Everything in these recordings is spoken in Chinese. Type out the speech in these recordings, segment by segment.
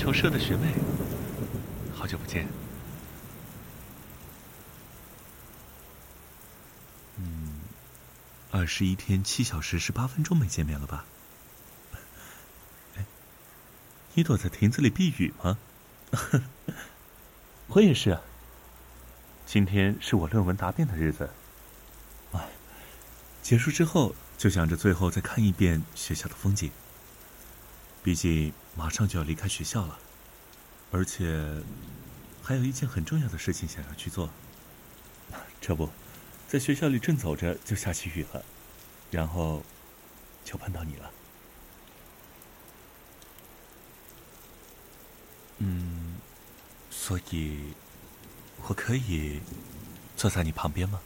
球社的学妹，好久不见。嗯，二十一天七小时十八分钟没见面了吧？哎，你躲在亭子里避雨吗？我也是。今天是我论文答辩的日子。哎，结束之后就想着最后再看一遍学校的风景。毕竟马上就要离开学校了，而且还有一件很重要的事情想要去做。这不，在学校里正走着就下起雨了，然后就碰到你了。嗯，所以我可以坐在你旁边吗？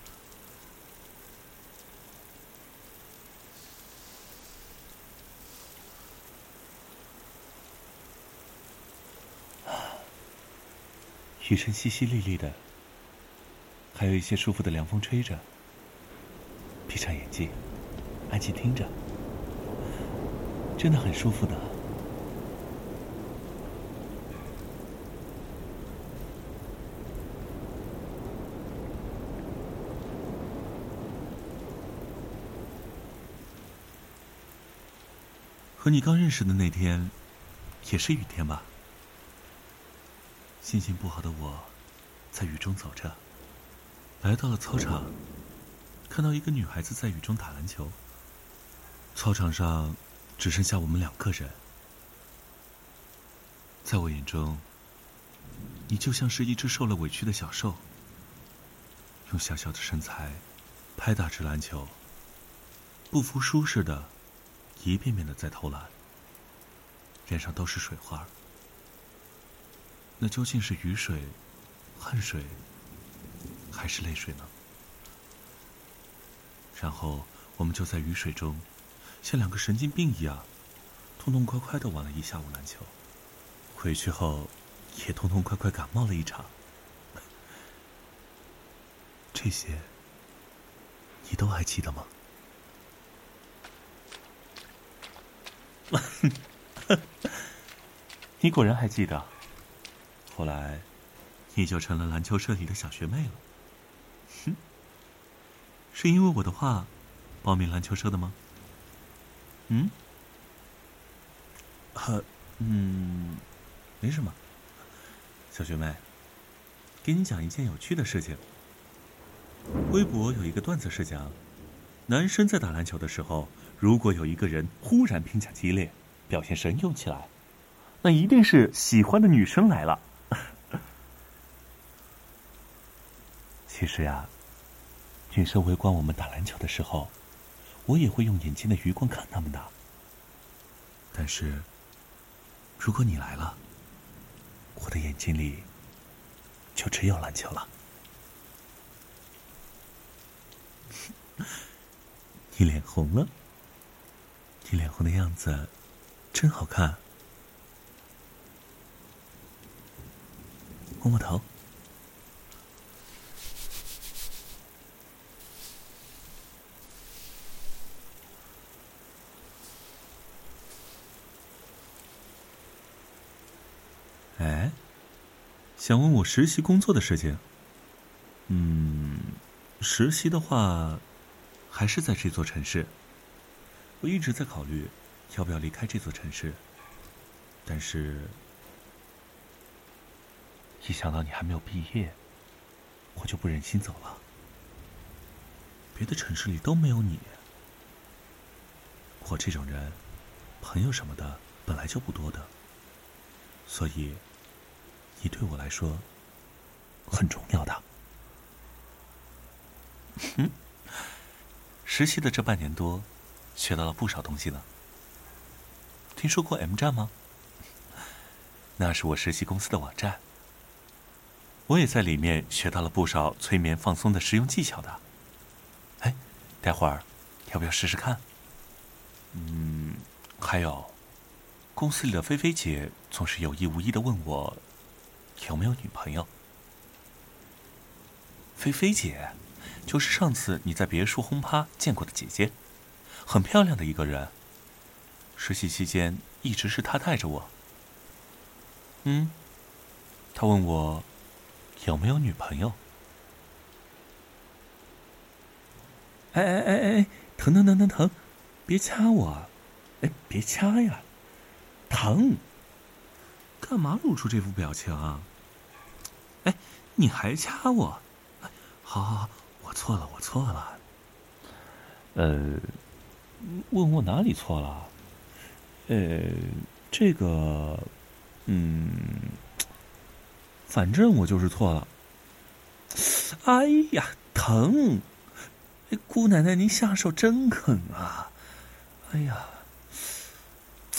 雨声淅淅沥沥的，还有一些舒服的凉风吹着。闭上眼睛，安静听着，真的很舒服的。和你刚认识的那天，也是雨天吧？心情不好的我，在雨中走着，来到了操场，看到一个女孩子在雨中打篮球。操场上只剩下我们两个人，在我眼中，你就像是一只受了委屈的小兽，用小小的身材拍打着篮球，不服输似的，一遍遍的在投篮，脸上都是水花。那究竟是雨水、汗水，还是泪水呢？然后我们就在雨水中，像两个神经病一样，痛痛快快的玩了一下午篮球。回去后，也痛痛快快感冒了一场。这些，你都还记得吗？你果然还记得。后来，你就成了篮球社里的小学妹了。哼，是因为我的话，报名篮球社的吗？嗯？呵，嗯，没什么。小学妹，给你讲一件有趣的事情。微博有一个段子是讲，男生在打篮球的时候，如果有一个人忽然拼抢激烈，表现神勇起来，那一定是喜欢的女生来了。其实呀，女生围观我们打篮球的时候，我也会用眼睛的余光看他们的。但是，如果你来了，我的眼睛里就只有篮球了。你脸红了，你脸红的样子真好看，摸摸头。哎，想问我实习工作的事情。嗯，实习的话，还是在这座城市。我一直在考虑要不要离开这座城市，但是，一想到你还没有毕业，我就不忍心走了。别的城市里都没有你，我这种人，朋友什么的本来就不多的。所以，你对我来说很重要的。哼，实习的这半年多，学到了不少东西呢。听说过 M 站吗？那是我实习公司的网站。我也在里面学到了不少催眠放松的实用技巧的。哎，待会儿要不要试试看？嗯，还有。公司里的菲菲姐总是有意无意的问我有没有女朋友。菲菲姐，就是上次你在别墅轰趴见过的姐姐，很漂亮的一个人。实习期间一直是她带着我。嗯，他问我有没有女朋友。哎哎哎哎，疼疼疼疼疼，别掐我！哎，别掐呀，疼！干嘛露出这副表情啊？哎，你还掐我？好好好，我错了，我错了。呃，问我哪里错了？呃，这个，嗯，反正我就是错了。哎呀，疼！姑奶奶，您下手真狠啊！哎呀，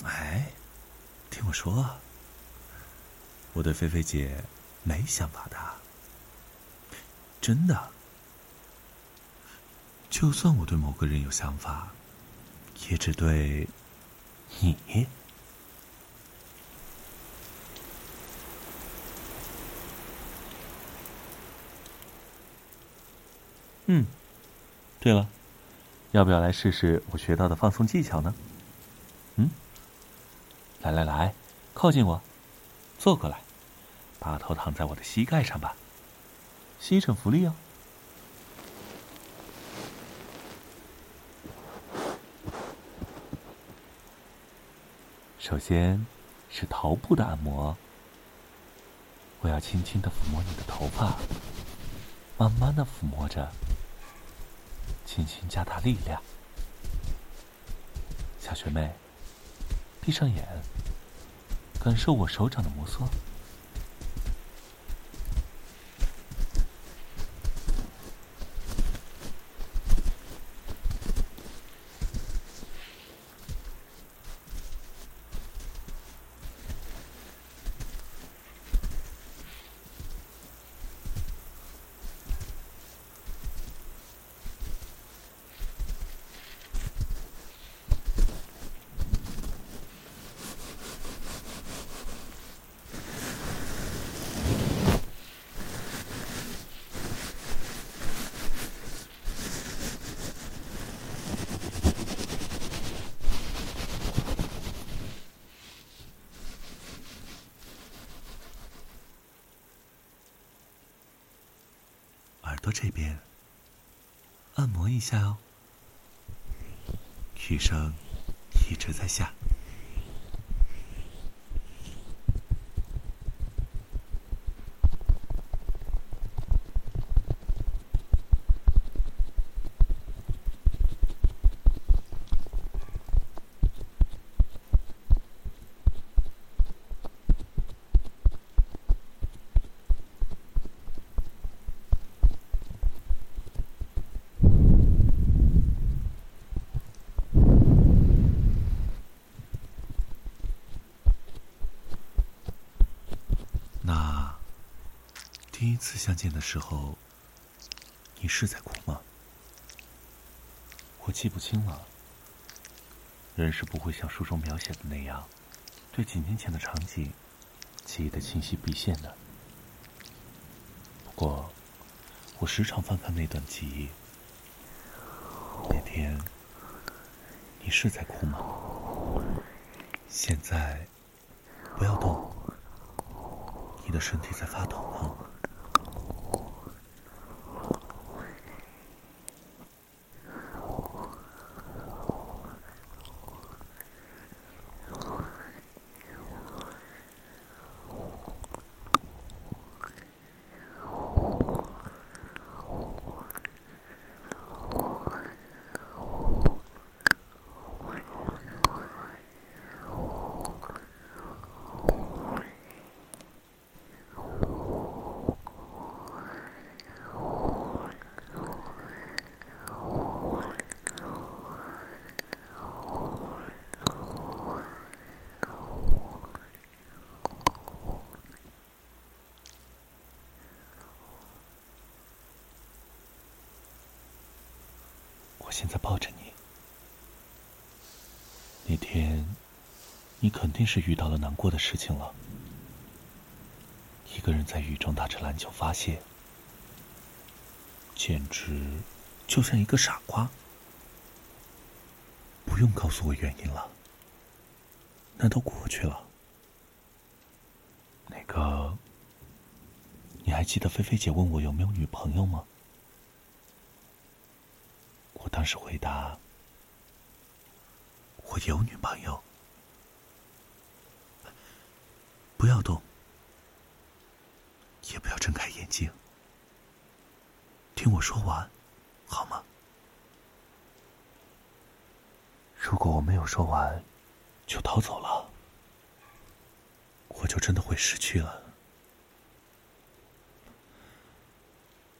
哎，听我说，我对菲菲姐没想法的，真的。就算我对某个人有想法，也只对你。嗯。对了，要不要来试试我学到的放松技巧呢？嗯，来来来，靠近我，坐过来，把头躺在我的膝盖上吧，吸尘福利哦。首先是头部的按摩，我要轻轻的抚摸你的头发，慢慢的抚摸着。轻轻加大力量，小学妹，闭上眼，感受我手掌的摩挲。这边，按摩一下哦。雨声一直在下。第一次相见的时候，你是在哭吗？我记不清了。人是不会像书中描写的那样，对几年前的场景记忆的清晰毕现的。不过，我时常翻看那段记忆。那天，你是在哭吗？现在，不要动。你的身体在发抖吗？现在抱着你。那天，你肯定是遇到了难过的事情了。一个人在雨中打着篮球发泄，简直就像一个傻瓜。不用告诉我原因了，那都过去了。那个，你还记得菲菲姐问我有没有女朋友吗？我当时回答：“我有女朋友。”不要动，也不要睁开眼睛，听我说完，好吗？如果我没有说完就逃走了，我就真的会失去了。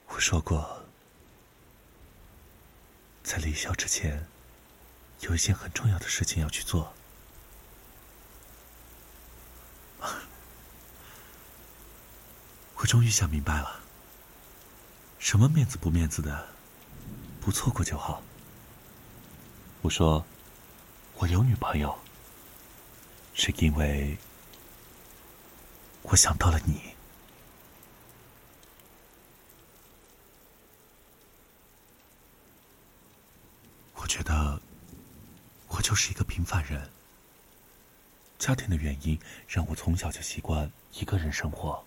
我说过。在离校之前，有一件很重要的事情要去做。我终于想明白了，什么面子不面子的，不错过就好。我说，我有女朋友，是因为我想到了你。觉得我就是一个平凡人。家庭的原因让我从小就习惯一个人生活。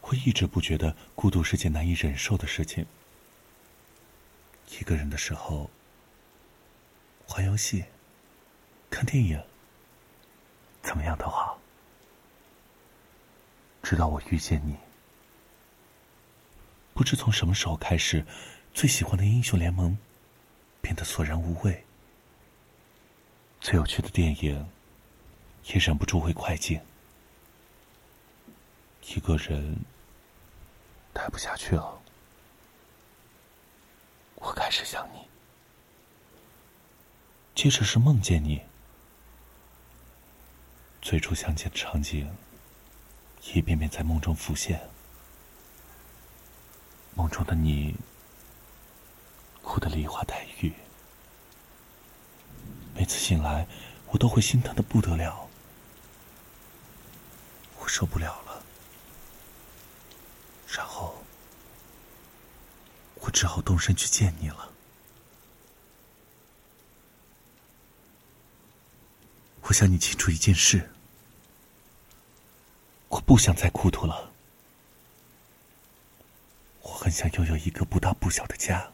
我一直不觉得孤独是件难以忍受的事情。一个人的时候，玩游戏、看电影，怎么样都好。直到我遇见你，不知从什么时候开始，最喜欢的英雄联盟。变得索然无味，最有趣的电影也忍不住会快进。一个人待不下去了，我开始想你，即使是梦见你。最初相见的场景一遍遍在梦中浮现，梦中的你。哭得梨花带雨，每次醒来，我都会心疼的不得了。我受不了了，然后我只好动身去见你了。我向你清楚一件事，我不想再孤独了，我很想拥有一个不大不小的家。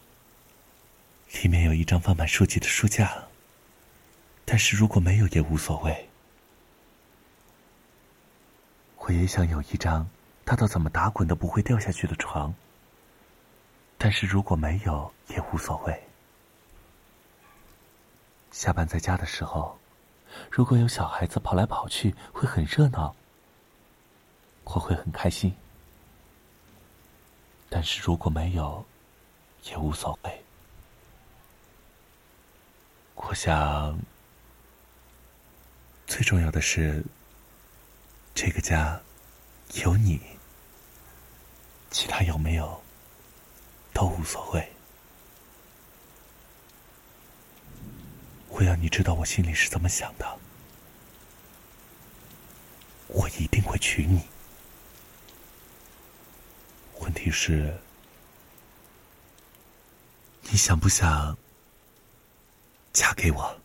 里面有一张放满书籍的书架，但是如果没有也无所谓。我也想有一张大到怎么打滚都不会掉下去的床，但是如果没有也无所谓。下班在家的时候，如果有小孩子跑来跑去，会很热闹，我会很开心。但是如果没有，也无所谓。我想，最重要的是，这个家有你，其他有没有都无所谓。我要你知道我心里是怎么想的，我一定会娶你。问题是，你想不想？嫁给我。